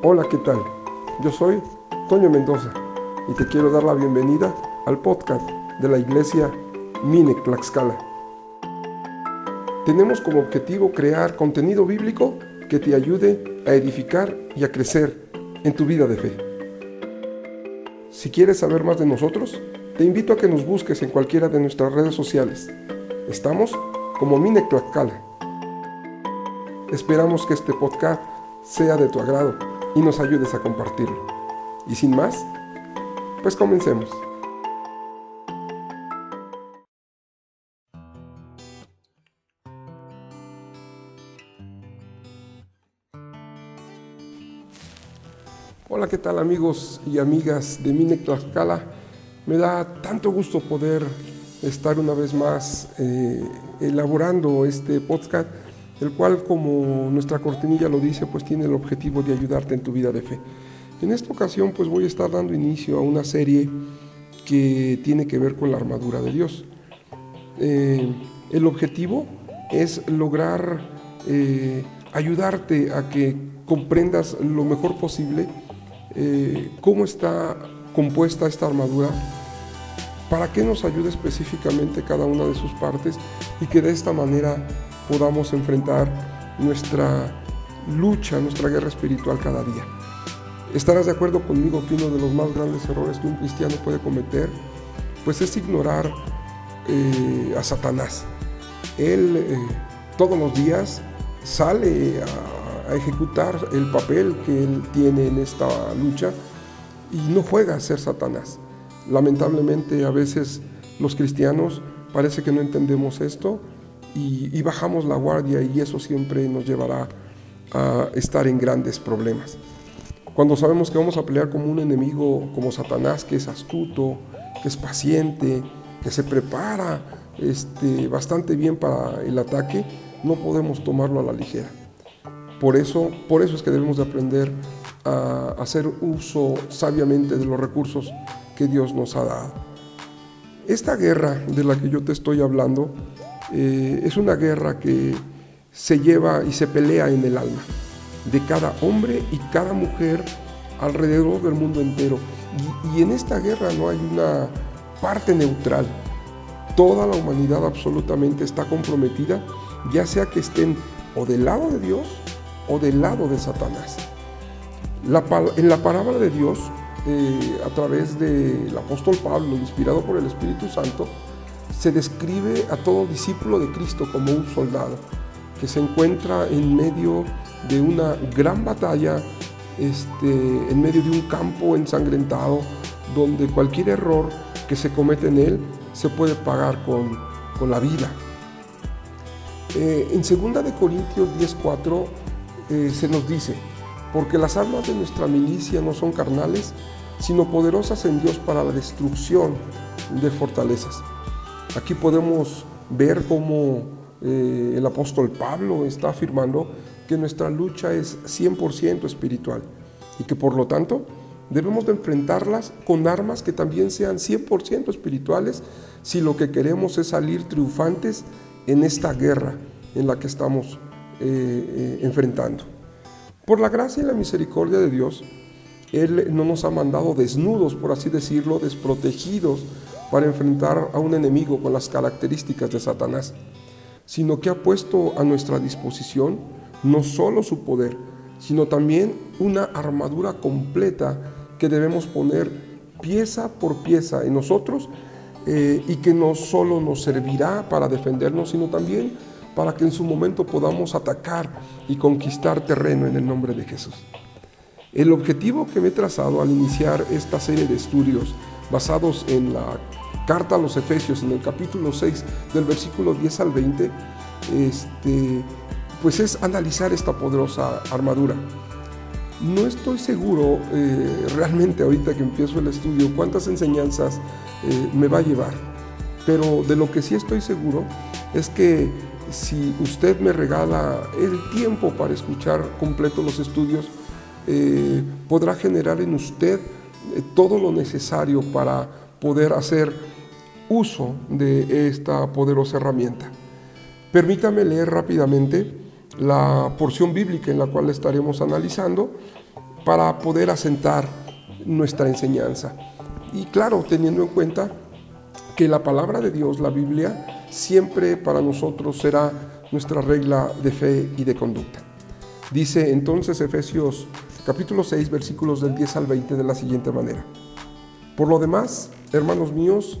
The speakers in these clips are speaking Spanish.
Hola, ¿qué tal? Yo soy Toño Mendoza y te quiero dar la bienvenida al podcast de la iglesia Mine Tlaxcala. Tenemos como objetivo crear contenido bíblico que te ayude a edificar y a crecer en tu vida de fe. Si quieres saber más de nosotros, te invito a que nos busques en cualquiera de nuestras redes sociales. Estamos como Mine Tlaxcala. Esperamos que este podcast sea de tu agrado y nos ayudes a compartirlo. Y sin más, pues comencemos. Hola, ¿qué tal amigos y amigas de Mine Tlaxcala? Me da tanto gusto poder estar una vez más eh, elaborando este podcast el cual, como nuestra cortinilla lo dice, pues tiene el objetivo de ayudarte en tu vida de fe. En esta ocasión, pues voy a estar dando inicio a una serie que tiene que ver con la armadura de Dios. Eh, el objetivo es lograr eh, ayudarte a que comprendas lo mejor posible eh, cómo está compuesta esta armadura, para qué nos ayuda específicamente cada una de sus partes y que de esta manera podamos enfrentar nuestra lucha, nuestra guerra espiritual cada día. Estarás de acuerdo conmigo que uno de los más grandes errores que un cristiano puede cometer, pues es ignorar eh, a Satanás. Él eh, todos los días sale a, a, ejecutar el papel que él tiene en esta lucha y no juega a ser Satanás. Lamentablemente a veces los cristianos parece que no entendemos esto y, bajamos la guardia y eso siempre nos llevará a estar en grandes problemas. Cuando sabemos que vamos a pelear como un enemigo como Satanás, que es astuto, que es paciente, que se prepara este, bastante bien para el ataque, no podemos tomarlo a la ligera. Por eso, por eso es que debemos de aprender a hacer uso sabiamente de los recursos que Dios nos ha dado. Esta guerra de la que yo te estoy hablando eh, es una guerra que se lleva y se pelea en el alma de cada hombre y cada mujer alrededor del mundo entero. Y, en esta guerra no hay una parte neutral. Toda la humanidad absolutamente está comprometida, ya sea que estén o del lado de Dios o del lado de Satanás. En la palabra de Dios, eh, a través del apóstol Pablo, inspirado por el Espíritu Santo, se describe a todo discípulo de Cristo como un soldado que se encuentra en medio de una gran batalla, este, en medio de un campo ensangrentado, donde cualquier error que se comete en él se puede pagar con, con la vida. Eh, en 2 de Corintios 10:4 eh, se nos dice, porque las armas de nuestra milicia no son carnales, sino poderosas en Dios para la destrucción de fortalezas. Aquí podemos ver cómo eh, el apóstol Pablo está afirmando que nuestra lucha es 100% espiritual y que por lo tanto debemos de enfrentarlas con armas que también sean 100% espirituales si lo que queremos es salir triunfantes en esta guerra en la que estamos eh, eh, enfrentando. Por la gracia y la misericordia de Dios, Él no nos ha mandado desnudos, por así decirlo, desprotegidos para enfrentar a un enemigo con las características de Satanás, sino que ha puesto a nuestra disposición no solo su poder, sino también una armadura completa que debemos poner pieza por pieza en nosotros eh, y que no solo nos servirá para defendernos, sino también para que en su momento podamos atacar y conquistar terreno en el nombre de Jesús. El objetivo que me he trazado al iniciar esta serie de estudios basados en la carta a los Efesios, en el capítulo 6, del versículo 10 al 20, este, pues es analizar esta poderosa armadura. No estoy seguro eh, realmente ahorita que empiezo el estudio cuántas enseñanzas eh, me va a llevar, pero de lo que sí estoy seguro es que si usted me regala el tiempo para escuchar completo los estudios, eh, podrá generar en usted todo lo necesario para poder hacer uso de esta poderosa herramienta. Permítame leer rápidamente la porción bíblica en la cual estaremos analizando para poder asentar nuestra enseñanza. Y claro, teniendo en cuenta que la palabra de Dios, la Biblia, siempre para nosotros será nuestra regla de fe y de conducta. Dice entonces Efesios capítulo 6 versículos del 10 al 20 de la siguiente manera. Por lo demás, hermanos míos,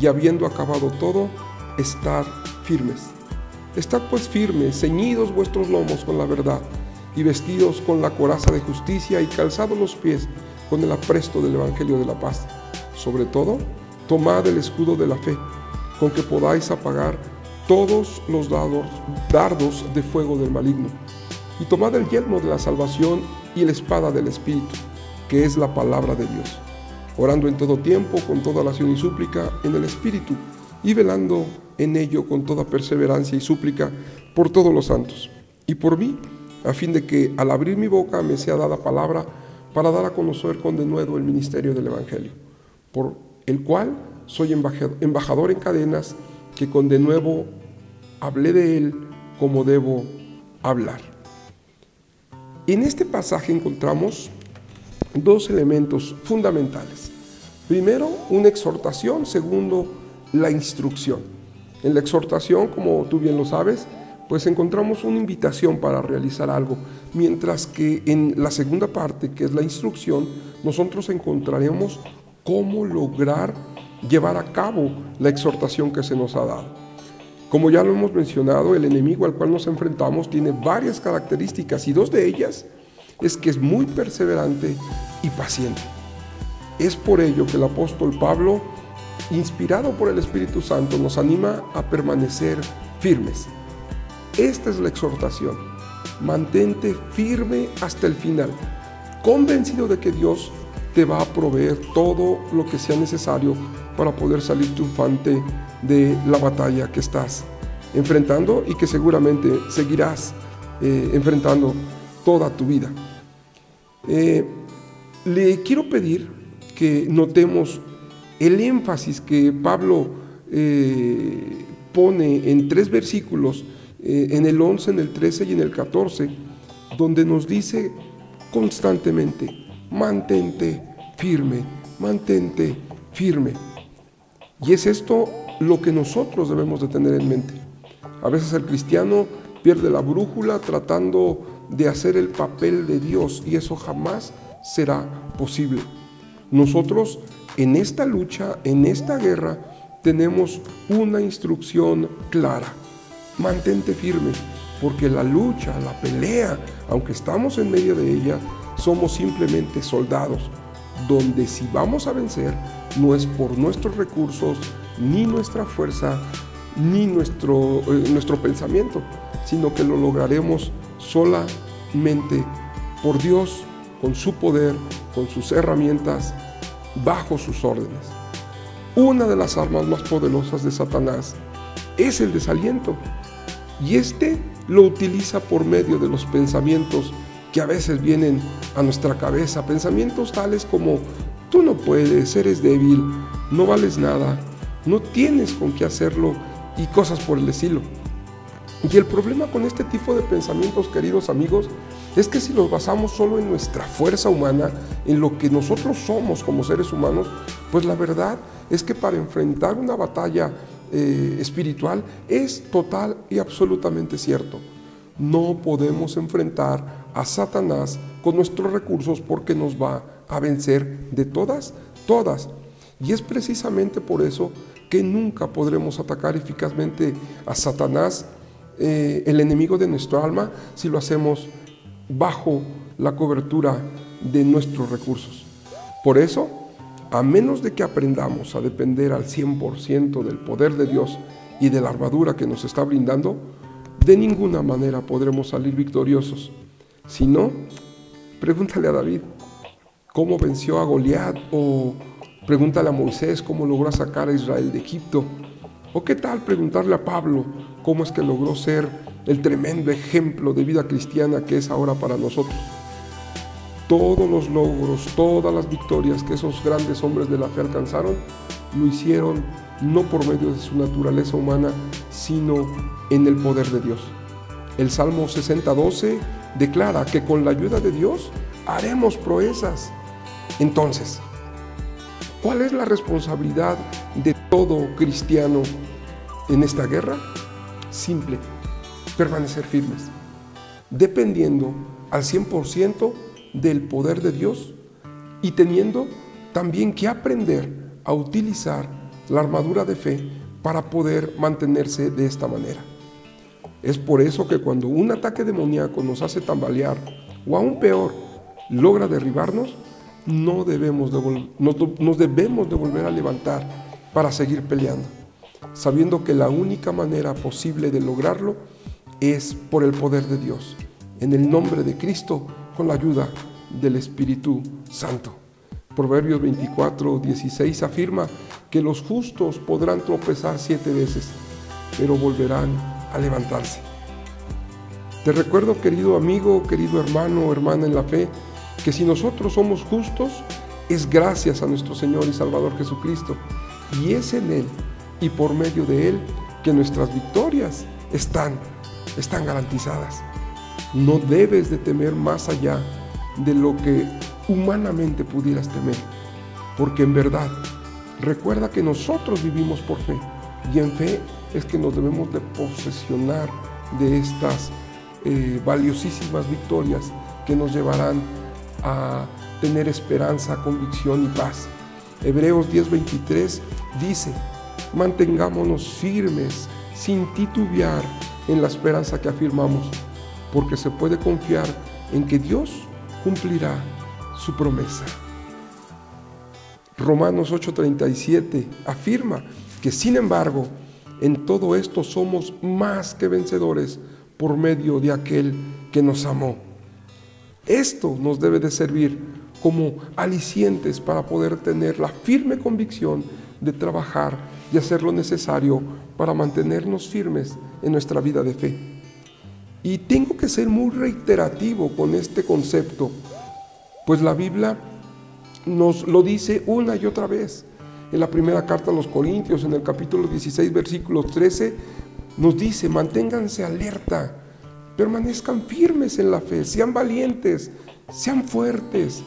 y habiendo acabado todo, estar firmes. Estad pues firmes, ceñidos vuestros lomos con la verdad y vestidos con la coraza de justicia y calzados los pies con el apresto del Evangelio de la paz. Sobre todo, tomad el escudo de la fe con que podáis apagar todos los dardos de fuego del maligno. Y tomad el yelmo de la salvación y la espada del Espíritu, que es la palabra de Dios, orando en todo tiempo con toda oración y súplica en el Espíritu, y velando en ello con toda perseverancia y súplica por todos los santos, y por mí, a fin de que al abrir mi boca me sea dada palabra para dar a conocer con denuedo el ministerio del Evangelio, por el cual soy embajador en cadenas, que con de nuevo hablé de él como debo hablar. En este pasaje encontramos dos elementos fundamentales. Primero, una exhortación. Segundo, la instrucción. En la exhortación, como tú bien lo sabes, pues encontramos una invitación para realizar algo, mientras que en la segunda parte, que es la instrucción, nosotros encontraremos cómo lograr llevar a cabo la exhortación que se nos ha dado. Como ya lo hemos mencionado, el enemigo al cual nos enfrentamos tiene varias características y dos de ellas es que es muy perseverante y paciente. Es por ello que el apóstol Pablo, inspirado por el Espíritu Santo, nos anima a permanecer firmes. Esta es la exhortación. Mantente firme hasta el final, convencido de que Dios te va a proveer todo lo que sea necesario para poder salir triunfante de la batalla que estás enfrentando y que seguramente seguirás eh, enfrentando toda tu vida. Eh, le quiero pedir que notemos el énfasis que Pablo eh, pone en tres versículos, en el 11, en el 13 y en el 14, donde nos dice constantemente, mantente firme, mantente firme. Y es esto lo que nosotros debemos de tener en mente. A veces el cristiano pierde la brújula tratando de hacer el papel de Dios y eso jamás será posible. Nosotros en esta lucha, en esta guerra, tenemos una instrucción clara. Mantente firme, porque la lucha, la pelea, aunque estamos en medio de ella, somos simplemente soldados, donde si vamos a vencer, no es por nuestros recursos, ni nuestra fuerza, ni nuestro, eh, nuestro pensamiento, sino que lo lograremos solamente por Dios, con su poder, con sus herramientas, bajo sus órdenes. Una de las armas más poderosas de Satanás es el desaliento. Y este lo utiliza por medio de los pensamientos que a veces vienen a nuestra cabeza, pensamientos tales como Tú no puedes, eres débil, no vales nada, no tienes con qué hacerlo y cosas por el estilo. Y el problema con este tipo de pensamientos, queridos amigos, es que si los basamos solo en nuestra fuerza humana, en lo que nosotros somos como seres humanos, pues la verdad es que para enfrentar una batalla eh, espiritual es total y absolutamente cierto. No podemos enfrentar a Satanás con nuestros recursos porque nos va a vencer de todas, todas. Y es precisamente por eso que nunca podremos atacar eficazmente a Satanás, eh, el enemigo de nuestro alma, si lo hacemos bajo la cobertura de nuestros recursos. Por eso, a menos de que aprendamos a depender al 100% del poder de Dios y de la armadura que nos está brindando, de ninguna manera podremos salir victoriosos. Si no, pregúntale a David, cómo venció a Goliat o pregúntale a Moisés cómo logró sacar a Israel de Egipto. O qué tal preguntarle a Pablo cómo es que logró ser el tremendo ejemplo de vida cristiana que es ahora para nosotros. Todos los logros, todas las victorias que esos grandes hombres de la fe alcanzaron, lo hicieron no por medio de su naturaleza humana, sino en el poder de Dios. El Salmo 60:12 declara que con la ayuda de Dios haremos proezas. Entonces, ¿cuál es la responsabilidad de todo cristiano en esta guerra? Simple, permanecer firmes, dependiendo al 100% del poder de Dios y teniendo también que aprender a utilizar la armadura de fe para poder mantenerse de esta manera. Es por eso que cuando un ataque demoníaco nos hace tambalear, o aún peor, logra derribarnos, no debemos de nos, debemos de volver a levantar para seguir peleando, sabiendo que la única manera posible de lograrlo es por el poder de Dios, en el nombre de Cristo, con la ayuda del Espíritu Santo. Proverbios 24, 16 afirma que los justos podrán tropezar siete veces, pero volverán a levantarse. Te recuerdo, querido amigo, querido hermano o hermana en la fe, que si nosotros somos justos, es gracias a nuestro Señor y Salvador Jesucristo. Y es en Él y por medio de Él que nuestras victorias están, están garantizadas. No debes de temer más allá de lo que humanamente pudieras temer, porque en verdad, recuerda que nosotros vivimos por fe y en fe es que nos debemos de posesionar de estas eh, valiosísimas victorias que nos llevarán a tener esperanza, convicción y paz. Hebreos 10:23 dice, mantengámonos firmes sin titubear en la esperanza que afirmamos, porque se puede confiar en que Dios cumplirá su promesa. Romanos 8:37 afirma que sin embargo en todo esto somos más que vencedores por medio de aquel que nos amó. Esto nos debe de servir como alicientes para poder tener la firme convicción de trabajar y hacer lo necesario para mantenernos firmes en nuestra vida de fe. Y tengo que ser muy reiterativo con este concepto, pues la Biblia nos lo dice una y otra vez en la primera carta a los Corintios, en el capítulo 16, versículo 13, nos dice, manténganse alerta, permanezcan firmes en la fe, sean valientes, sean fuertes.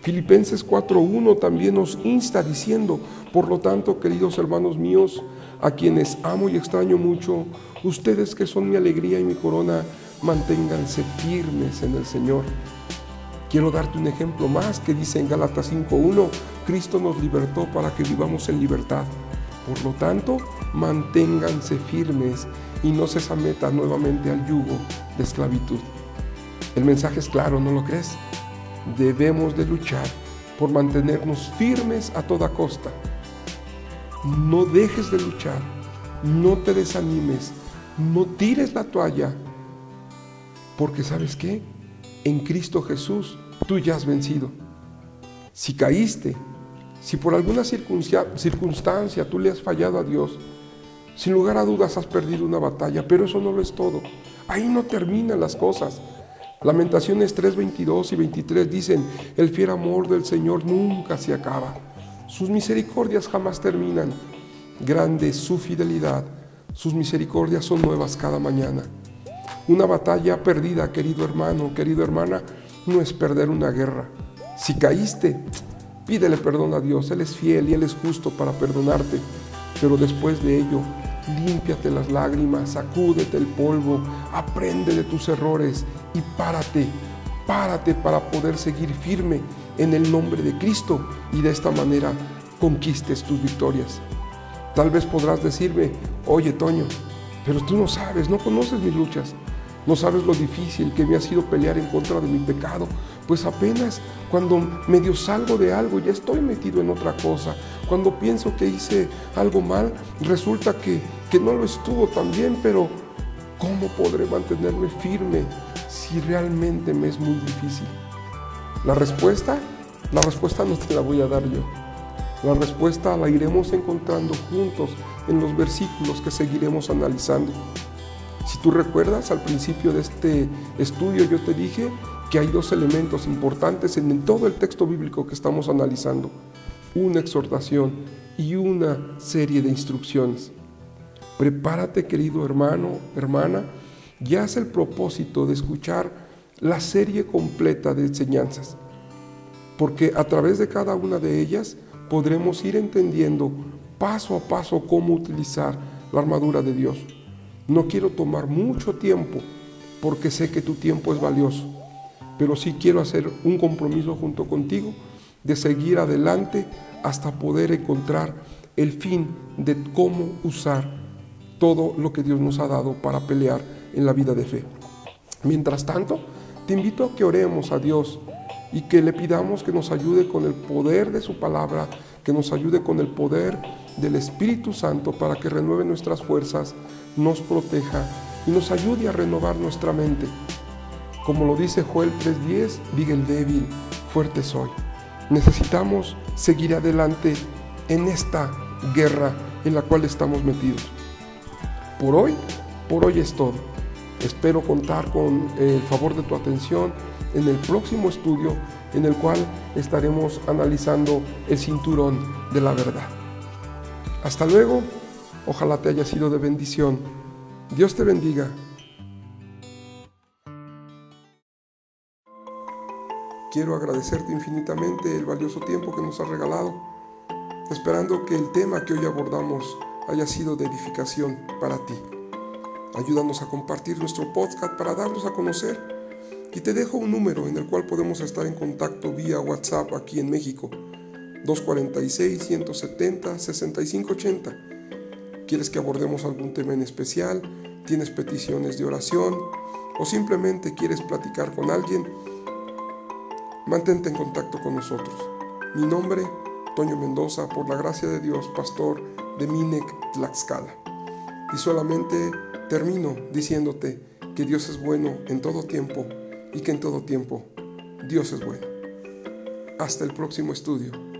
Filipenses 4.1 también nos insta diciendo, por lo tanto, queridos hermanos míos, a quienes amo y extraño mucho, ustedes que son mi alegría y mi corona, manténganse firmes en el Señor. Quiero darte un ejemplo más que dice en Gálatas 5.1, Cristo nos libertó para que vivamos en libertad. Por lo tanto, manténganse firmes y no se sometan nuevamente al yugo de esclavitud. El mensaje es claro, ¿no lo crees? Debemos de luchar por mantenernos firmes a toda costa. No dejes de luchar, no te desanimes, no tires la toalla, porque ¿sabes qué? En Cristo Jesús tú ya has vencido. Si caíste, si por alguna circunstancia tú le has fallado a Dios, sin lugar a dudas has perdido una batalla, pero eso no lo es todo. Ahí no terminan las cosas. Lamentaciones 3, 22 y 23 dicen, el fiel amor del Señor nunca se acaba. Sus misericordias jamás terminan. Grande es su fidelidad. Sus misericordias son nuevas cada mañana. Una batalla perdida, querido hermano, querida hermana, no es perder una guerra. Si caíste, pídele perdón a Dios. Él es fiel y Él es justo para perdonarte. Pero después de ello, límpiate las lágrimas, sacúdete el polvo, aprende de tus errores y párate, párate para poder seguir firme en el nombre de Cristo y de esta manera conquistes tus victorias. Tal vez podrás decirme, oye Toño, pero tú no sabes, no conoces mis luchas. No sabes lo difícil que me ha sido pelear en contra de mi pecado. Pues apenas cuando medio salgo de algo ya estoy metido en otra cosa. Cuando pienso que hice algo mal, resulta que, que no lo estuvo tan bien, pero ¿cómo podré mantenerme firme si realmente me es muy difícil? La respuesta La respuesta no te la voy a dar yo. La respuesta la iremos encontrando juntos en los versículos que seguiremos analizando. Si tú recuerdas, al principio de este estudio yo te dije que hay dos elementos importantes en todo el texto bíblico que estamos analizando. Una exhortación y una serie de instrucciones. Prepárate, querido hermano, hermana, y haz el propósito de escuchar la serie completa de enseñanzas, porque a través de cada una de ellas podremos ir entendiendo paso a paso cómo utilizar la armadura de Dios. No quiero tomar mucho tiempo porque sé que tu tiempo es valioso, pero sí quiero hacer un compromiso junto contigo de seguir adelante hasta poder encontrar el fin de cómo usar todo lo que Dios nos ha dado para pelear en la vida de fe. Mientras tanto, te invito a que oremos a Dios y que le pidamos que nos ayude con el poder de su palabra, que nos ayude con el poder del Espíritu Santo para que renueve nuestras fuerzas, nos proteja y nos ayude a renovar nuestra mente. Como lo dice Joel 3:10, diga el débil, fuerte soy. Necesitamos seguir adelante en esta guerra en la cual estamos metidos. Por hoy, por hoy es todo. Espero contar con el favor de tu atención en el próximo estudio en el cual estaremos analizando el cinturón de la verdad. Hasta luego, ojalá te haya sido de bendición. Dios te bendiga. Quiero agradecerte infinitamente el valioso tiempo que nos has regalado, esperando que el tema que hoy abordamos haya sido de edificación para ti. Ayúdanos a compartir nuestro podcast para darnos a conocer y te dejo un número en el cual podemos estar en contacto vía WhatsApp aquí en México, 246-170-6580. ¿Quieres que abordemos algún tema en especial? ¿Tienes peticiones de oración? ¿O simplemente quieres platicar con alguien? Mantente en contacto con nosotros. Mi nombre, Toño Mendoza, por la gracia de Dios, pastor de Minec Tlaxcala. Y solamente termino diciéndote que Dios es bueno en todo tiempo y que en todo tiempo Dios es bueno. Hasta el próximo estudio.